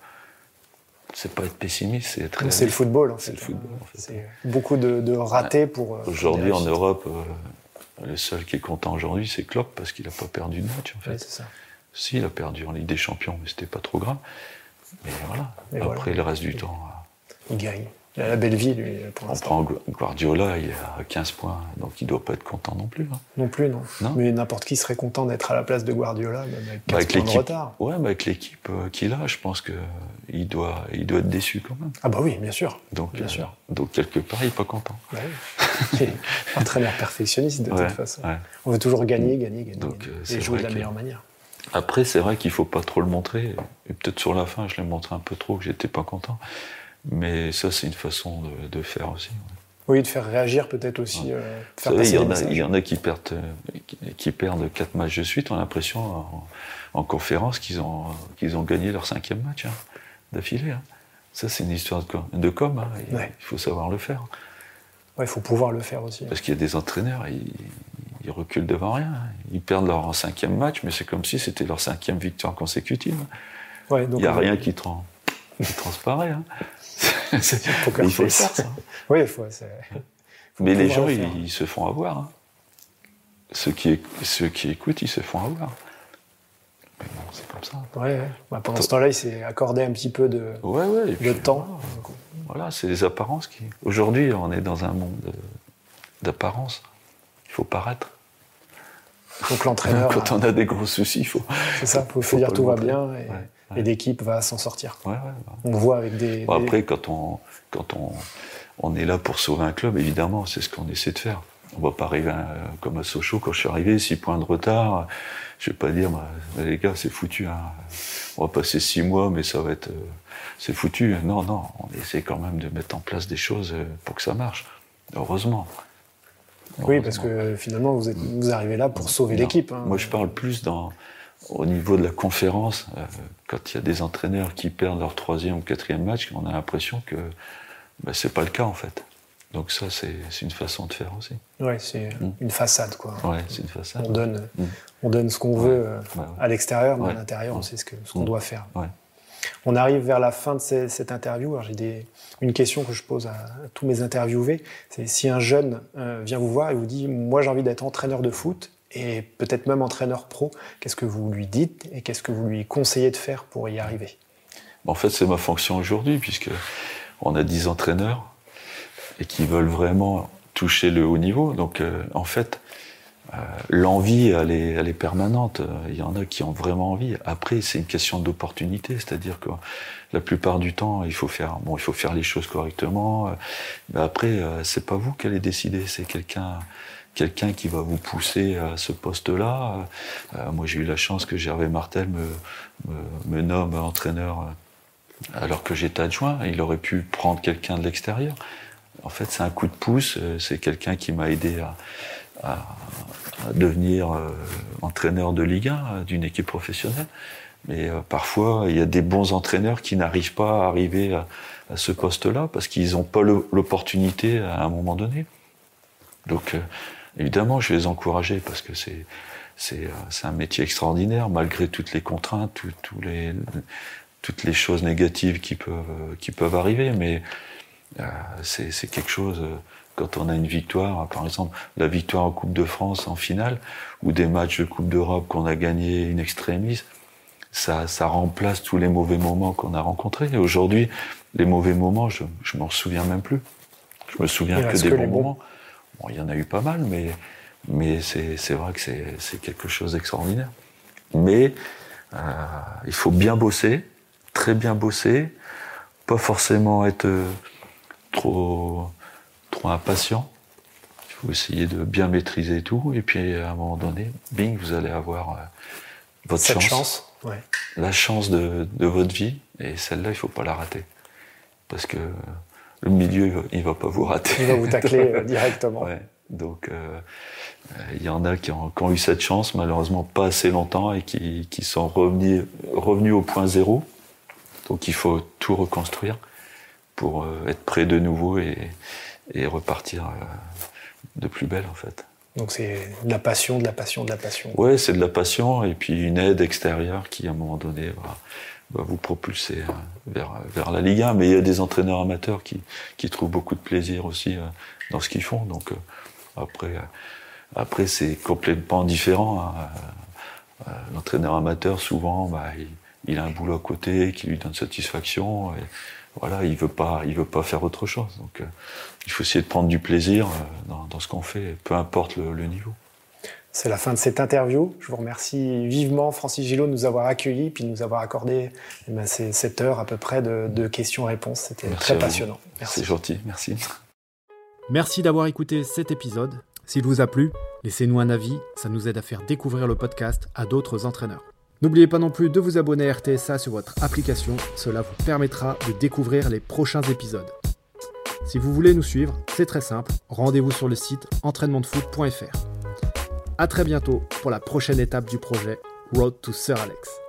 c'est pas être pessimiste, c'est être. C'est le football. C'est le football. C'est beaucoup de, ratés pour. Euh, aujourd'hui en Europe, euh, le seul qui est content aujourd'hui, c'est Klopp parce qu'il n'a pas perdu de match en fait. c'est ça. Si, il a perdu en Ligue des Champions, mais c'était pas trop grave. Mais voilà. Après le reste du temps. Il gagne. Il a la belle vie, lui, pour l'instant. On prend Guardiola, il a 15 points, donc il ne doit pas être content non plus. Hein. Non plus, non. Mais n'importe qui serait content d'être à la place de Guardiola, même avec 15 bah, points de retard. Ouais, mais avec l'équipe euh, qu'il a, je pense qu'il doit, il doit être déçu quand même. Ah bah oui, bien sûr. Donc, bien sûr. Euh, donc quelque part, il n'est pas content. Bah oui. entraîneur perfectionniste de toute façon. On veut toujours gagner, gagner, gagner. Donc, euh, et jouer de la meilleure manière. Après, c'est vrai qu'il ne faut pas trop le montrer. Et peut-être sur la fin, je l'ai montré un peu trop, que j'étais pas content. Mais ça, c'est une façon de, faire aussi. Oui, de faire réagir peut-être aussi. Euh, il, y en a, il y en a qui perdent, qui, perdent quatre matchs de suite. On a l'impression en, conférence qu'ils ont, qu'ils ont gagné leur cinquième match hein, d'affilée. Hein. Ça, c'est une histoire de com. De com hein, Il faut savoir le faire. il faut pouvoir le faire aussi. Parce qu'il y a des entraîneurs, ils, ils reculent devant rien. Ils perdent leur cinquième match, mais c'est comme si c'était leur cinquième victoire consécutive. il n'y a rien qui, qui transparaît. il faut le faire, ça. Oui, il faut. Mais les gens, ils, se font avoir. Hein. Ceux, qui, ceux qui écoutent, ils se font avoir. c'est comme ça. Ouais, bah, pendant ce temps-là, il s'est accordé un petit peu de, de temps. Voilà, c'est les apparences qui. Aujourd'hui, on est dans un monde d'apparence. Il faut paraître. Donc l'entraîneur. Quand on a des gros soucis, il faut. C'est ça, il faut, dire tout va bien et, l'équipe va s'en sortir. Bah. On voit avec des. Après, quand on, quand on, on est là pour sauver un club, évidemment, c'est ce qu'on essaie de faire. On va pas arriver comme à Sochaux quand je suis arrivé, six points de retard. Je vais pas dire, bah, les gars, c'est foutu. Hein. On va passer six mois, mais ça va être, euh, c'est foutu. Non, non, on essaie quand même de mettre en place des choses euh, pour que ça marche. Heureusement. Oui, parce que finalement, vous, êtes, vous arrivez là pour sauver l'équipe. Hein. Moi, je parle plus dans, au niveau de la conférence. Euh, quand il y a des entraîneurs qui perdent leur troisième ou quatrième match, on a l'impression que ben, c'est pas le cas en fait. Donc ça, c'est une façon de faire aussi. Oui, c'est mm. une façade, quoi. Oui, c'est une façade. On donne, mm. on donne ce qu'on veut euh, à l'extérieur, mais à l'intérieur, on sait ce qu'on ce mm. doit faire. On arrive vers la fin de cette interview. Alors j'ai une question que je pose à, tous mes interviewés. C'est si un jeune euh, vient vous voir et vous dit, moi j'ai envie d'être entraîneur de foot et peut-être même entraîneur pro, qu'est-ce que vous lui dites et qu'est-ce que vous lui conseillez de faire pour y arriver? En fait, c'est ma fonction aujourd'hui, puisque on a 10 entraîneurs et qui veulent vraiment toucher le haut niveau. Donc, euh, en fait, euh, l'envie, elle est, elle est, permanente. Il y en a qui ont vraiment envie. Après, c'est une question d'opportunité, c'est-à-dire que la plupart du temps, il faut faire, bon, il faut faire les choses correctement. Mais après, euh, c'est pas vous qui allez décider, c'est quelqu'un, quelqu'un qui va vous pousser à ce poste-là. moi, j'ai eu la chance que Gervais Martel me, me, me nomme entraîneur alors que j'étais adjoint. Il aurait pu prendre quelqu'un de l'extérieur. En fait, c'est un coup de pouce. Euh, c'est quelqu'un qui m'a aidé à, devenir euh, entraîneur de Ligue 1 euh, d'une équipe professionnelle. Mais parfois, il y a des bons entraîneurs qui n'arrivent pas à arriver à, ce poste-là parce qu'ils n'ont pas l'opportunité à un moment donné. Donc, évidemment, je vais les encourager parce que c'est c'est un métier extraordinaire malgré toutes les contraintes, tous les toutes les choses négatives qui peuvent, qui peuvent arriver, mais euh, c'est quelque chose, euh, quand on a une victoire, par exemple la victoire en Coupe de France en finale, ou des matchs de Coupe d'Europe qu'on a gagné in extremis, ça, ça remplace tous les mauvais moments qu'on a rencontrés. Aujourd'hui, les mauvais moments, je, je m'en souviens même plus. Je me souviens que des bons, moments. Bon, il y en a eu pas mal, mais, mais c'est vrai que c'est quelque chose d'extraordinaire. Mais euh, il faut bien bosser, très bien bosser, pas forcément être euh, trop, trop impatient. Il faut essayer de bien maîtriser tout, et puis à un moment donné, bing, vous allez avoir euh, votre Cette chance, chance la chance de, de, votre vie, et celle-là, il faut pas la rater, parce que le milieu, il va pas vous rater. Il va vous tacler euh, directement. Ouais. Donc, il y en a qui ont, qui ont, eu cette chance, malheureusement pas assez longtemps, et qui, qui sont revenus, revenus au point zéro. Donc il faut tout reconstruire pour euh, être prêt de nouveau et, et repartir euh, de plus belle en fait. Donc c'est de la passion, de la passion, de la passion. Ouais, c'est de la passion et puis une aide extérieure qui à un moment donné va, vous propulser euh, vers, la Ligue 1. Mais il y a des entraîneurs amateurs qui, qui trouvent beaucoup de plaisir aussi dans ce qu'ils font. Donc après, après c'est complètement différent. Hein. L'entraîneur amateur, souvent, bah, il, a un boulot à côté qui lui donne satisfaction. Voilà, il veut pas, il veut pas faire autre chose. Donc, euh, il faut essayer de prendre du plaisir euh, dans, ce qu'on fait, peu importe le, niveau. C'est la fin de cette interview. Je vous remercie vivement, Francis Gillot, de nous avoir accueillis puis de nous avoir accordé eh ben, ces 7 heures à peu près de, questions-réponses. C'était très passionnant. Merci. C'est gentil, merci. Merci d'avoir écouté cet épisode. S'il vous a plu, laissez-nous un avis, ça nous aide à faire découvrir le podcast à d'autres entraîneurs. N'oubliez pas non plus de vous abonner à RTSA sur votre application, cela vous permettra de découvrir les prochains épisodes. Si vous voulez nous suivre, c'est très simple, rendez-vous sur le site entraînementdefoot.fr. A très bientôt pour la prochaine étape du projet Road to Sir Alex.